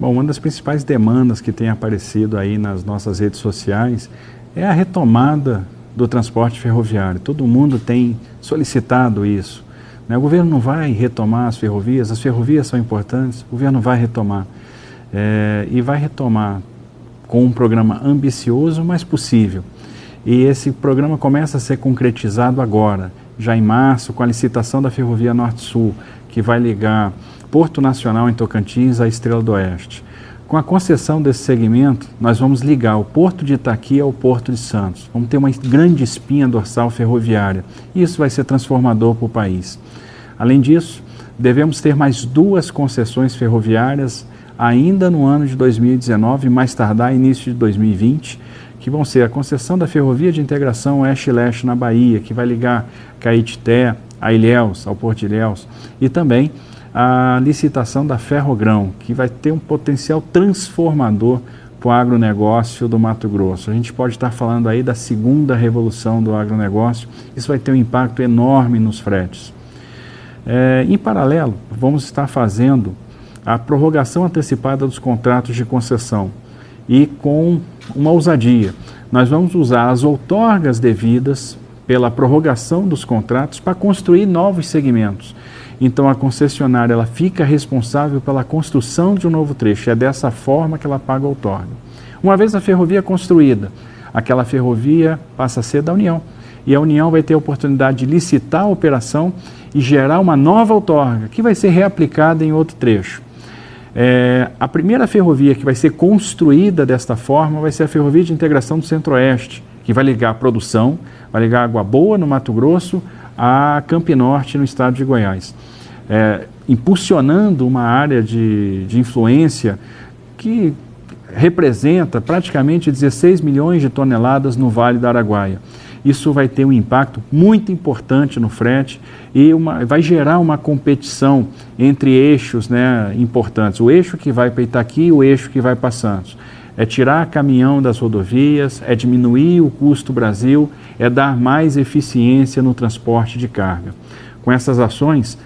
Bom, uma das principais demandas que tem aparecido aí nas nossas redes sociais é a retomada do transporte ferroviário. Todo mundo tem solicitado isso. Né? O governo não vai retomar as ferrovias, as ferrovias são importantes, o governo vai retomar. É, e vai retomar com um programa ambicioso, mas possível. E esse programa começa a ser concretizado agora, já em março, com a licitação da Ferrovia Norte-Sul, que vai ligar Porto Nacional em Tocantins à Estrela do Oeste. Com a concessão desse segmento, nós vamos ligar o Porto de Itaqui ao Porto de Santos. Vamos ter uma grande espinha dorsal ferroviária. Isso vai ser transformador para o país. Além disso, devemos ter mais duas concessões ferroviárias ainda no ano de 2019, mais tardar início de 2020, que vão ser a concessão da Ferrovia de Integração Oeste-Leste na Bahia, que vai ligar Caetité a Ilhéus, ao Porto de Ilhéus, e também a licitação da Ferrogrão, que vai ter um potencial transformador para o agronegócio do Mato Grosso. A gente pode estar falando aí da segunda revolução do agronegócio, isso vai ter um impacto enorme nos fretes. É, em paralelo, vamos estar fazendo a prorrogação antecipada dos contratos de concessão e com uma ousadia. Nós vamos usar as outorgas devidas pela prorrogação dos contratos para construir novos segmentos. Então a concessionária ela fica responsável pela construção de um novo trecho. É dessa forma que ela paga a outorga. Uma vez a ferrovia construída, aquela ferrovia passa a ser da União. E a União vai ter a oportunidade de licitar a operação e gerar uma nova outorga, que vai ser reaplicada em outro trecho. É, a primeira ferrovia que vai ser construída desta forma vai ser a Ferrovia de Integração do Centro-Oeste, que vai ligar a produção, vai ligar Água Boa, no Mato Grosso, a Campinorte, no estado de Goiás. É, impulsionando uma área de, de influência que representa praticamente 16 milhões de toneladas no Vale do Araguaia isso vai ter um impacto muito importante no frete e uma, vai gerar uma competição entre eixos né, importantes. O eixo que vai para Itaqui e o eixo que vai para Santos. É tirar caminhão das rodovias, é diminuir o custo Brasil, é dar mais eficiência no transporte de carga. Com essas ações,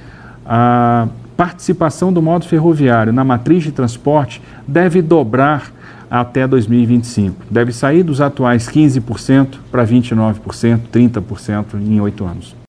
a participação do modo ferroviário na matriz de transporte deve dobrar até 2025. Deve sair dos atuais 15% para 29%, 30% em oito anos.